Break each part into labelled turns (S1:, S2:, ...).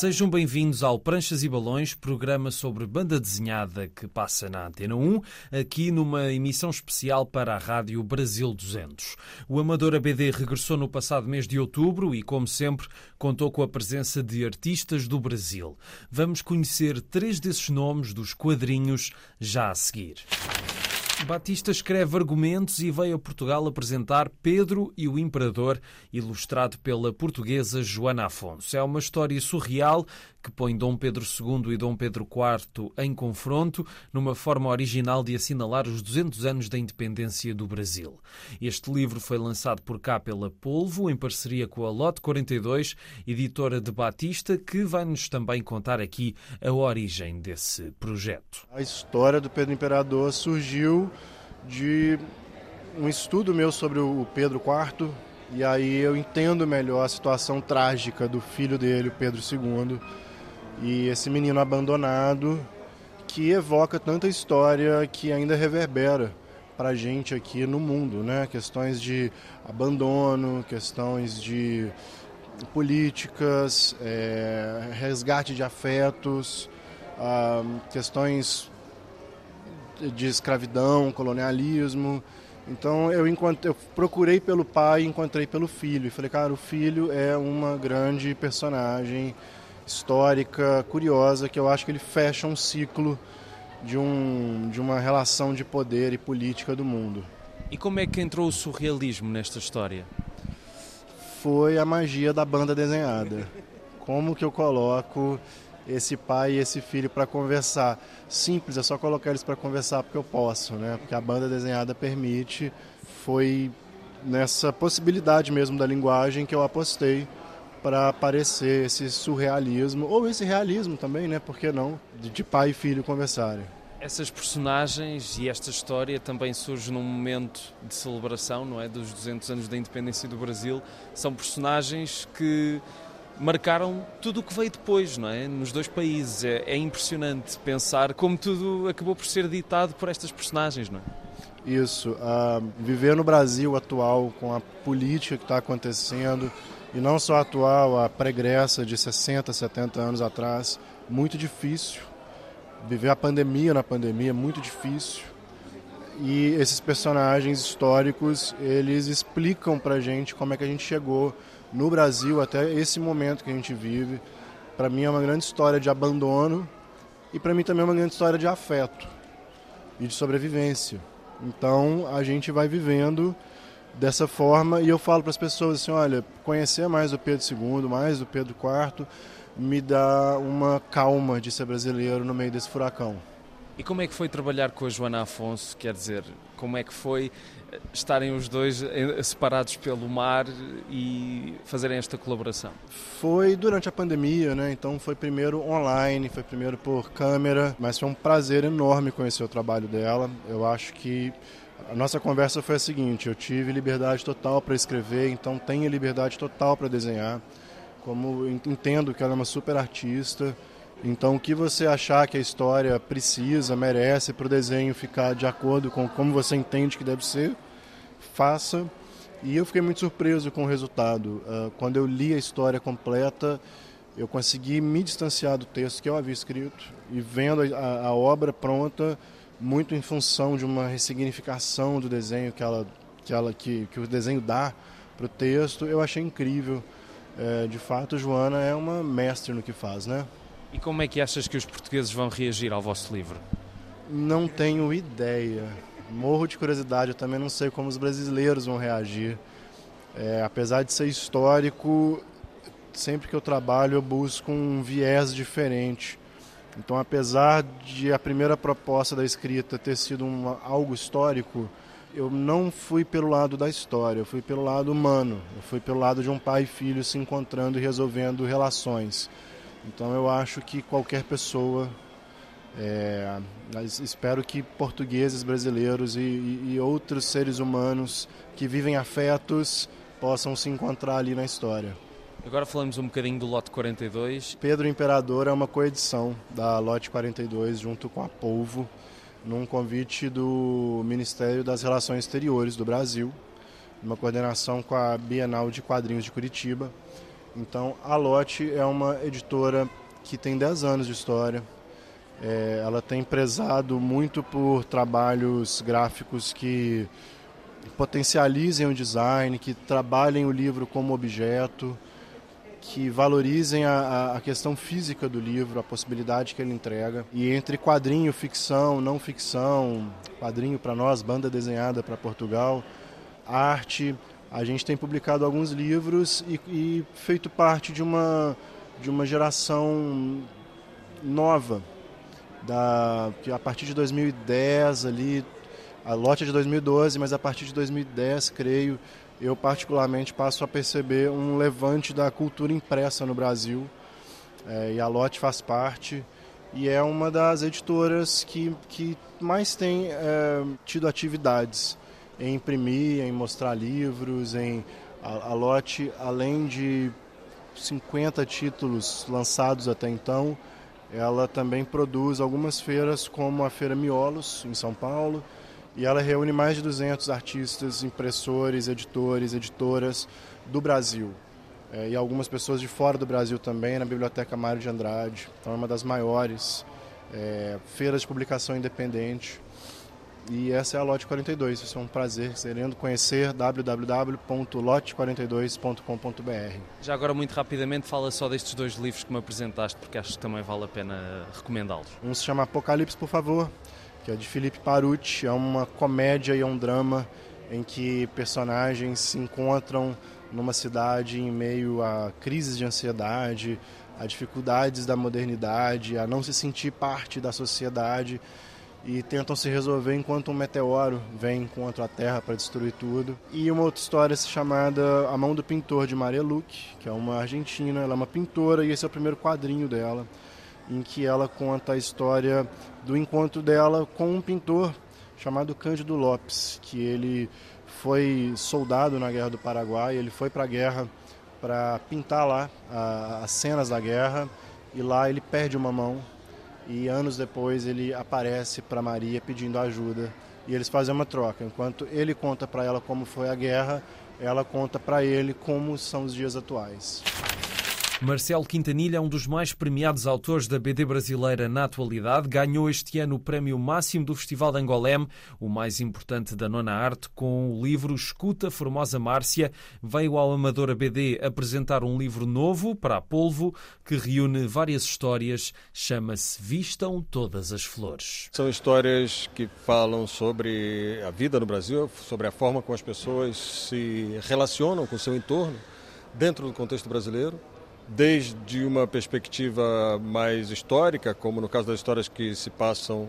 S1: Sejam bem-vindos ao Pranchas e Balões, programa sobre banda desenhada que passa na Antena 1, aqui numa emissão especial para a Rádio Brasil 200. O Amador ABD regressou no passado mês de outubro e, como sempre, contou com a presença de artistas do Brasil. Vamos conhecer três desses nomes dos quadrinhos já a seguir. Batista escreve argumentos e veio a Portugal apresentar Pedro e o Imperador, ilustrado pela portuguesa Joana Afonso. É uma história surreal que põe Dom Pedro II e Dom Pedro IV em confronto, numa forma original de assinalar os 200 anos da independência do Brasil. Este livro foi lançado por cá pela Polvo, em parceria com a Lote 42, editora de Batista, que vai-nos também contar aqui a origem desse projeto.
S2: A história do Pedro Imperador surgiu de um estudo meu sobre o Pedro IV, e aí eu entendo melhor a situação trágica do filho dele, Pedro II, e esse menino abandonado que evoca tanta história que ainda reverbera para gente aqui no mundo, né? Questões de abandono, questões de políticas, é, resgate de afetos, ah, questões de escravidão, colonialismo. Então eu, eu procurei pelo pai e encontrei pelo filho. E falei, cara, o filho é uma grande personagem histórica, curiosa, que eu acho que ele fecha um ciclo de, um, de uma relação de poder e política do mundo.
S1: E como é que entrou o surrealismo nesta história?
S2: Foi a magia da banda desenhada. Como que eu coloco esse pai e esse filho para conversar? Simples, é só colocar eles para conversar porque eu posso, né? Porque a banda desenhada permite. Foi nessa possibilidade mesmo da linguagem que eu apostei para aparecer esse surrealismo, ou esse realismo também, né? Por que não? De pai e filho conversarem.
S1: Essas personagens e esta história também surge num momento de celebração, não é? Dos 200 anos da independência do Brasil. São personagens que marcaram tudo o que veio depois, não é? Nos dois países. É, é impressionante pensar como tudo acabou por ser ditado por estas personagens, não é?
S2: Isso. Uh, viver no Brasil atual, com a política que está acontecendo, e não só a atual, a pregressa de 60, 70 anos atrás, muito difícil. Viver a pandemia na pandemia, muito difícil. E esses personagens históricos, eles explicam pra gente como é que a gente chegou no Brasil até esse momento que a gente vive. Para mim é uma grande história de abandono e para mim também é uma grande história de afeto e de sobrevivência. Então a gente vai vivendo dessa forma e eu falo para as pessoas assim, olha, conhecer mais o Pedro II, mais o Pedro IV, me dá uma calma de ser brasileiro no meio desse furacão.
S1: E como é que foi trabalhar com a Joana Afonso? Quer dizer, como é que foi eh, estarem os dois eh, separados pelo mar e fazerem esta colaboração?
S2: Foi durante a pandemia, né? Então foi primeiro online, foi primeiro por câmera, mas foi um prazer enorme conhecer o trabalho dela. Eu acho que a nossa conversa foi a seguinte: eu tive liberdade total para escrever, então tenho liberdade total para desenhar. Como entendo que ela é uma super artista, então o que você achar que a história precisa, merece para o desenho ficar de acordo com como você entende que deve ser, faça. E eu fiquei muito surpreso com o resultado. Uh, quando eu li a história completa, eu consegui me distanciar do texto que eu havia escrito e vendo a, a obra pronta muito em função de uma ressignificação do desenho que, ela, que, ela, que, que o desenho dá para o texto. Eu achei incrível. É, de fato, Joana é uma mestre no que faz, né?
S1: E como é que achas que os portugueses vão reagir ao vosso livro?
S2: Não tenho ideia. Morro de curiosidade, eu também não sei como os brasileiros vão reagir. É, apesar de ser histórico, sempre que eu trabalho eu busco um viés diferente. Então, apesar de a primeira proposta da escrita ter sido algo histórico, eu não fui pelo lado da história, eu fui pelo lado humano, eu fui pelo lado de um pai e filho se encontrando e resolvendo relações. Então, eu acho que qualquer pessoa, é, espero que portugueses, brasileiros e, e, e outros seres humanos que vivem afetos possam se encontrar ali na história.
S1: Agora falamos um bocadinho do Lote 42.
S2: Pedro Imperador é uma coedição da Lote 42 junto com a Polvo, num convite do Ministério das Relações Exteriores do Brasil, uma coordenação com a Bienal de Quadrinhos de Curitiba. Então, a Lote é uma editora que tem 10 anos de história. É, ela tem prezado muito por trabalhos gráficos que potencializem o design, que trabalhem o livro como objeto, que valorizem a, a, questão física do livro, a possibilidade que ele entrega. E entre quadrinho, ficção, não ficção, quadrinho para nós, banda desenhada para Portugal, arte, a gente tem publicado alguns livros e, e feito parte de uma, de uma geração nova, da, que a partir de 2010 ali, a lote é de 2012, mas a partir de 2010, creio, eu particularmente passo a perceber um levante da cultura impressa no Brasil. É, e a Lote faz parte e é uma das editoras que, que mais tem é, tido atividades em imprimir, em mostrar livros, em a, a Lote, além de 50 títulos lançados até então, ela também produz algumas feiras como a Feira Miolos, em São Paulo, e ela reúne mais de 200 artistas, impressores, editores, editoras do Brasil. É, e algumas pessoas de fora do Brasil também, na Biblioteca Mário de Andrade. Então é uma das maiores é, feiras de publicação independente. E essa é a Lote 42. Isso é um prazer, querendo conhecer www.lote42.com.br.
S1: Já agora, muito rapidamente, fala só destes dois livros que me apresentaste, porque acho que também vale a pena recomendá-los.
S2: Um se chama Apocalipse, por favor, que é de Felipe Parucci. É uma comédia e é um drama em que personagens se encontram numa cidade em meio a crises de ansiedade, a dificuldades da modernidade, a não se sentir parte da sociedade e tentam se resolver enquanto um meteoro vem contra a Terra para destruir tudo. E uma outra história chamada A Mão do Pintor de Maria Luque, que é uma argentina, ela é uma pintora e esse é o primeiro quadrinho dela em que ela conta a história do encontro dela com um pintor chamado Cândido Lopes, que ele foi soldado na Guerra do Paraguai, ele foi para a guerra para pintar lá a, as cenas da guerra e lá ele perde uma mão e anos depois ele aparece para Maria pedindo ajuda e eles fazem uma troca. Enquanto ele conta para ela como foi a guerra, ela conta para ele como são os dias atuais.
S1: Marcelo Quintanilha é um dos mais premiados autores da BD brasileira na atualidade. Ganhou este ano o prémio máximo do Festival de Angolém, o mais importante da nona arte, com o livro Escuta Formosa Márcia. Veio ao Amadora BD apresentar um livro novo para a Polvo, que reúne várias histórias. Chama-se Vistam Todas as Flores.
S3: São histórias que falam sobre a vida no Brasil, sobre a forma como as pessoas se relacionam com o seu entorno dentro do contexto brasileiro desde uma perspectiva mais histórica, como no caso das histórias que se passam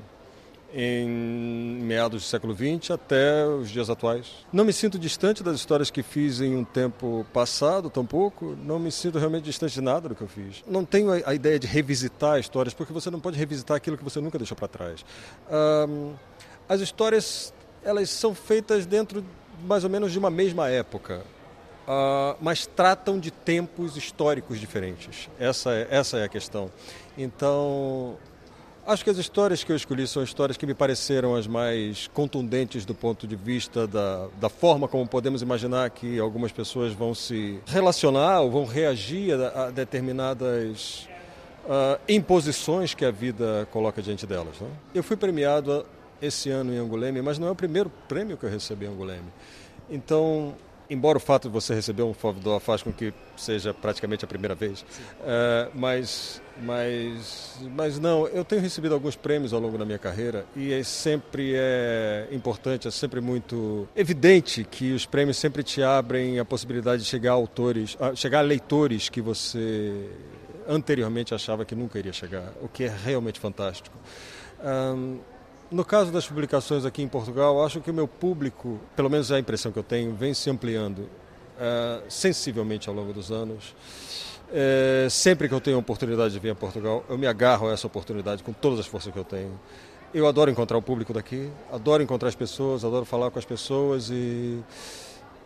S3: em meados do século XX até os dias atuais. Não me sinto distante das histórias que fiz em um tempo passado, tampouco. Não me sinto realmente distante de nada do que eu fiz. Não tenho a, ideia de revisitar histórias, porque você não pode revisitar aquilo que você nunca deixou para trás. Um, as histórias, elas são feitas dentro mais ou menos de uma mesma época uh, mas tratam de tempos históricos diferentes. Essa é, essa é a questão. Então, acho que as histórias que eu escolhi são histórias que me pareceram as mais contundentes do ponto de vista da, da forma como podemos imaginar que algumas pessoas vão se relacionar ou vão reagir a, a determinadas uh, imposições que a vida coloca diante delas. Né? Eu fui premiado esse ano em Anguleme, mas não é o primeiro prêmio que eu recebi em Anguleme. Então, embora o fato de você receber um Fóvidor faz com que seja praticamente a primeira vez, uh, mas, mas, mas não, eu tenho recebido alguns prêmios ao longo da minha carreira e é sempre é importante, é sempre muito evidente que os prêmios sempre te abrem a possibilidade de chegar a autores, a chegar a leitores que você anteriormente achava que nunca iria chegar, o que é realmente fantástico. Um, no caso das publicações aqui em Portugal, acho que o meu público, pelo menos é a impressão que eu tenho, vem se ampliando uh, sensivelmente ao longo dos anos. É, sempre que eu tenho a oportunidade de vir a Portugal, eu me agarro a essa oportunidade com todas as forças que eu tenho. Eu adoro encontrar o público daqui, adoro encontrar as pessoas, adoro falar com as pessoas e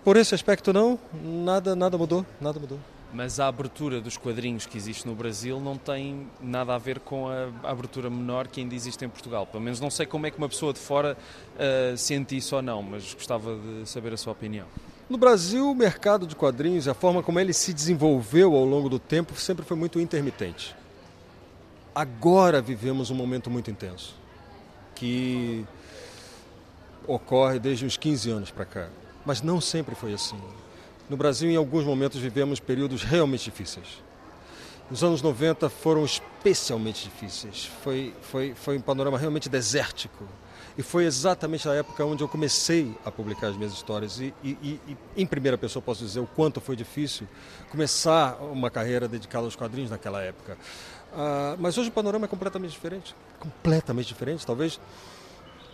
S3: por esse aspecto não, nada, nada mudou, nada mudou
S1: mas a abertura dos quadrinhos que existe no Brasil não tem nada a ver com a abertura menor que ainda existe em Portugal. Pelo menos não sei como é que uma pessoa de fora uh, sente isso ou não, mas gostava de saber a sua opinião.
S3: No Brasil, o mercado de quadrinhos, a forma como ele se desenvolveu ao longo do tempo, sempre foi muito intermitente. Agora vivemos um momento muito intenso, que ocorre desde uns 15 anos para cá. Mas não sempre foi assim. No Brasil, em alguns momentos, vivemos períodos realmente difíceis. Os anos 90 foram especialmente difíceis. Foi, foi, foi um panorama realmente desértico e foi exatamente a época onde eu comecei a publicar as minhas histórias. E, e, e, em primeira pessoa posso dizer o quanto foi difícil começar uma carreira dedicada aos quadrinhos naquela época. Uh, mas hoje o panorama é completamente diferente. Completamente diferente. Talvez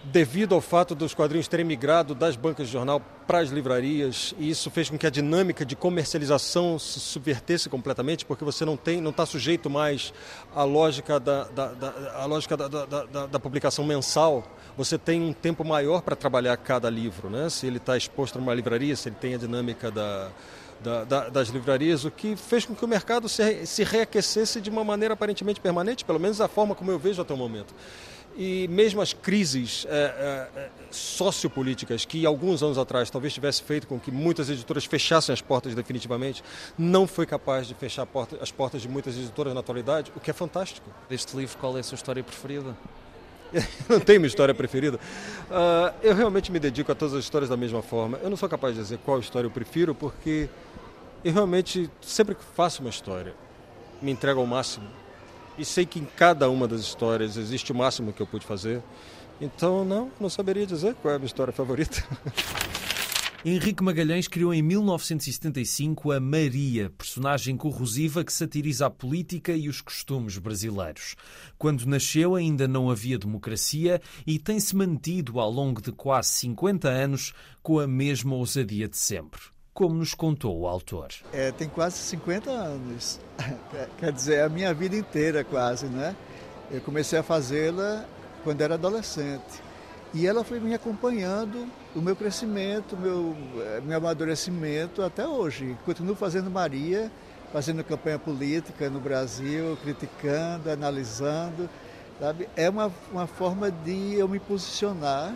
S3: devido ao fato dos quadrinhos terem migrado das bancas de jornal para as livrarias e isso fez com que a dinâmica de comercialização se subvertesse completamente porque você não tem não está sujeito mais à lógica da, da, da à lógica da, da, da, publicação mensal. Você tem um tempo maior para trabalhar cada livro né? Se ele está exposto numa livraria se ele tem a dinâmica da da, da, das livrarias, o que fez com que o mercado se, se reaquecesse de uma maneira aparentemente permanente, pelo menos a forma como eu vejo até o momento e mesmo as crises é, é, sociopolíticas que alguns anos atrás talvez tivesse feito com que muitas editoras fechassem as portas definitivamente, não foi capaz de fechar porta, as portas de muitas editoras na atualidade, o que é fantástico.
S1: Deste livro, qual é a sua história preferida?
S3: não tenho uma história preferida. Uh, eu realmente me dedico a todas as histórias da mesma forma. Eu não sou capaz de dizer qual história eu prefiro, porque eu realmente, sempre que faço uma história, me entrego ao máximo e sei que em cada uma das histórias existe o máximo que eu pude fazer. Então, não, não saberia dizer qual é a minha história favorita.
S1: Henrique Magalhães criou em 1975 a Maria, personagem corrosiva que satiriza a política e os costumes brasileiros. Quando nasceu ainda não havia democracia e tem-se mantido ao longo de quase 50 anos com a mesma ousadia de sempre como nos contou o autor.
S4: É, tem quase 50 anos, quer dizer, é a minha vida inteira quase, né? Eu comecei a fazê-la quando era adolescente. E ela foi me acompanhando o meu crescimento, o meu, eh, meu amadurecimento até hoje. Continuo fazendo Maria, fazendo campanha política no Brasil, criticando, analisando. Sabe? É uma, uma forma de eu me posicionar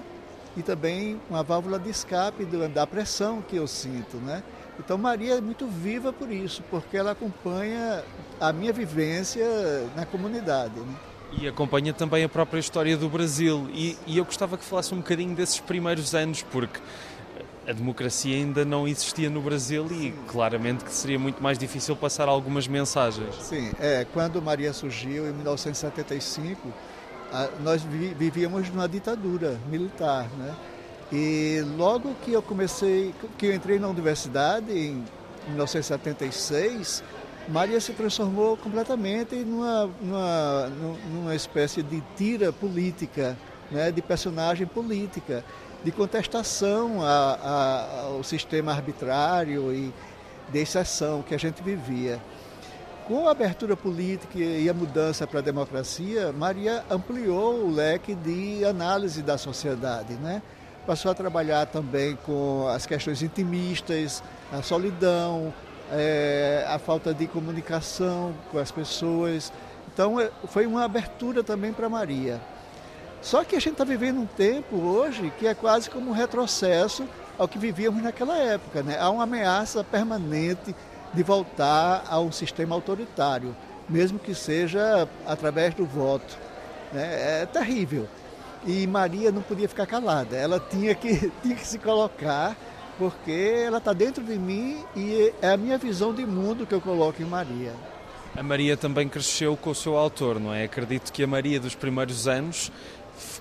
S4: e também uma válvula de escape da pressão que eu sinto, né? Então Maria é muito viva por isso, porque ela acompanha a minha vivência na comunidade. Né?
S1: E acompanha também a própria história do Brasil. E, e, eu gostava que falasse um bocadinho desses primeiros anos, porque a democracia ainda não existia no Brasil e claramente que seria muito mais difícil passar algumas mensagens.
S4: Sim, é, quando Maria surgiu em 1975 nós vivíamos numa ditadura militar, né? E logo que eu comecei, que eu entrei na universidade em 1976, Maria se transformou completamente numa, numa, numa espécie de tira política, né? de personagem política, de contestação a, a, ao sistema arbitrário e de exceção que a gente vivia. Com a abertura política e a mudança para a democracia, Maria ampliou o leque de análise da sociedade, né? Passou a trabalhar também com as questões intimistas, a solidão, é, a falta de comunicação com as pessoas. Então, é, foi uma abertura também para Maria. Só que a gente está vivendo um tempo hoje que é quase como um retrocesso ao que vivíamos naquela época. Né? Há uma ameaça permanente de voltar a um sistema autoritário, mesmo que seja através do voto. Né? É terrível. E Maria não podia ficar calada, ela tinha que, tinha que se colocar, porque ela está dentro de mim e é a minha visão de mundo que eu coloco em Maria.
S1: A Maria também cresceu com o seu autor, não é? Acredito que a Maria dos primeiros anos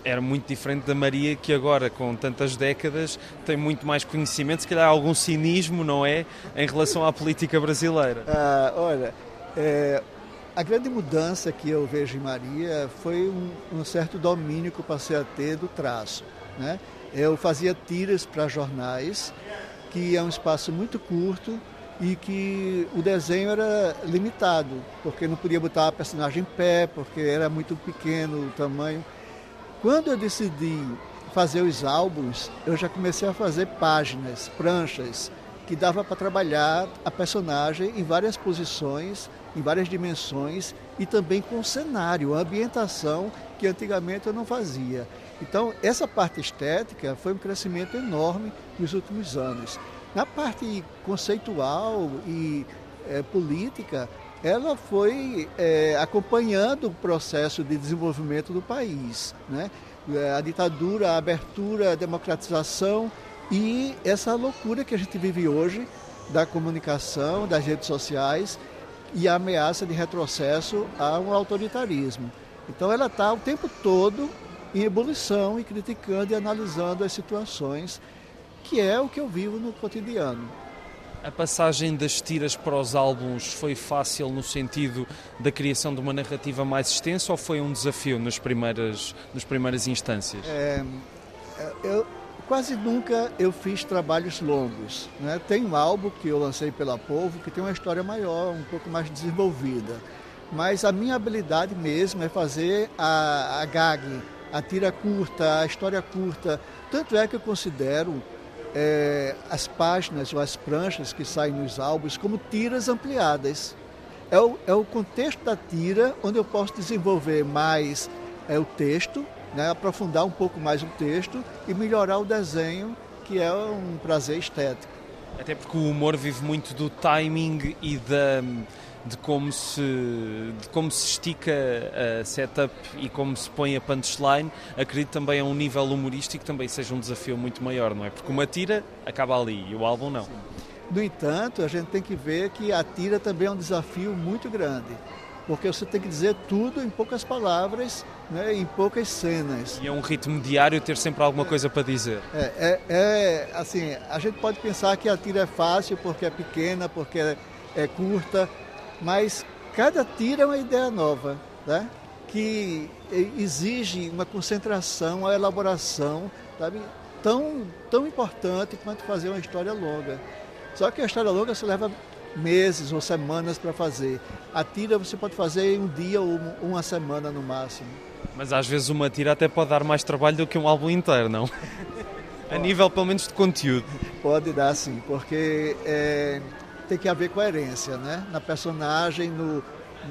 S1: era muito diferente da Maria que agora, com tantas décadas, tem muito mais conhecimento, se calhar algum cinismo, não é, em relação à política brasileira.
S4: Ah, olha, é, a grande mudança que eu vejo em Maria foi um, um, certo domínio que eu passei a ter do traço. Né? Eu fazia tiras para jornais, que é um espaço muito curto e que o desenho era limitado, porque não podia botar a personagem em pé, porque era muito pequeno o tamanho. Quando eu decidi fazer os álbuns, eu já comecei a fazer páginas, pranchas, que dava para trabalhar a personagem em várias posições, em várias dimensões e também com cenário, ambientação que antigamente eu não fazia. Então, essa parte estética foi um crescimento enorme nos últimos anos. Na parte conceitual e é, política, ela foi é, acompanhando o processo de desenvolvimento do país. Né? A ditadura, a abertura, a democratização e essa loucura que a gente vive hoje da comunicação, das redes sociais e a ameaça de retrocesso a um autoritarismo. Então ela está o tempo todo em ebulição e criticando e analisando as situações, que é o que eu vivo no cotidiano.
S1: A passagem das tiras para os álbuns foi fácil no sentido da criação de uma narrativa mais extensa ou foi um desafio nas primeiras, nas primeiras instâncias?
S4: É, eu, quase nunca eu fiz trabalhos longos. Né? Tem um álbum que eu lancei pela Povo que tem uma história maior, um pouco mais desenvolvida. Mas a minha habilidade mesmo é fazer a, a gag, a tira curta, a história curta. Tanto é que eu considero é, as páginas ou as pranchas que saem nos álbuns como tiras ampliadas. É o, é o contexto da tira onde eu posso desenvolver mais é, o texto, né, aprofundar um pouco mais o texto e melhorar o desenho, que é um prazer estético.
S1: Até porque o humor vive muito do timing e da de como se, de como se estica a setup e como se põe a punchline, acredito também a um nível humorístico também seja um desafio muito maior, não é? Porque uma tira acaba ali e o álbum não. Sim.
S4: No entanto, a gente tem que ver que a tira também é um desafio muito grande, porque você tem que dizer tudo em poucas palavras, né, em poucas cenas.
S1: E é um ritmo diário ter sempre alguma coisa para dizer.
S4: É, é, é, assim, a gente pode pensar que a tira é fácil porque é pequena, porque é, é curta, mas cada tiro é uma ideia nova, né? que exige uma concentração, uma elaboração sabe? Tão, tão importante quanto fazer uma história longa. Só que a história longa se leva meses ou semanas para fazer. A tira você pode fazer em um dia ou uma semana no máximo.
S1: Mas às vezes uma tira até pode dar mais trabalho do que um álbum inteiro, não? a nível pelo menos de conteúdo.
S4: Pode dar sim, porque é, tem que haver coerência né? na personagem, no,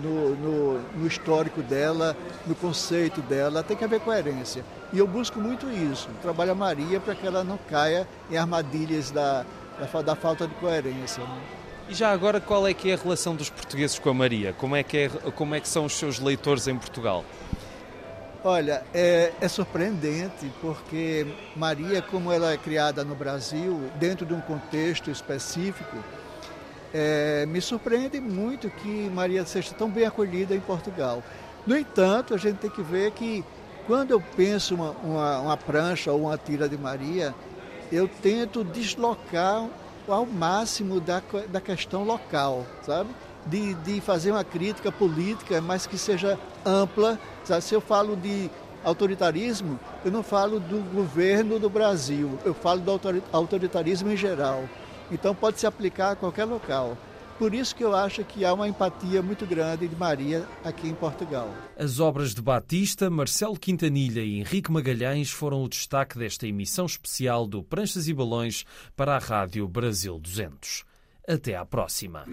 S4: no, no, no, histórico dela, no conceito dela, tem que haver coerência. E eu busco muito isso, trabalho a Maria para que ela não caia em armadilhas da, da, da falta de coerência. Né?
S1: E já agora, qual é que é a relação dos portugueses com a Maria? Como é que, é, como é que são os seus leitores em Portugal?
S4: Olha, é, é, surpreendente porque Maria, como ela é criada no Brasil, dentro de um contexto específico, é, me surpreende muito que Maria seja tão bem acolhida em Portugal. No entanto, a gente tem que ver que quando eu penso uma, uma, uma prancha ou uma tira de Maria, eu tento deslocar ao máximo da, da questão local, sabe? De, de fazer uma crítica política, mas que seja ampla. Sabe? Se eu falo de autoritarismo, eu não falo do governo do Brasil, eu falo do autoritarismo em geral. Então pode se aplicar a qualquer local. Por isso que eu acho que há uma empatia muito grande de Maria aqui em Portugal.
S1: As obras de Batista, Marcelo Quintanilha e Henrique Magalhães foram o destaque desta emissão especial do Pranchas e Balões para a Rádio Brasil 200. Até à próxima.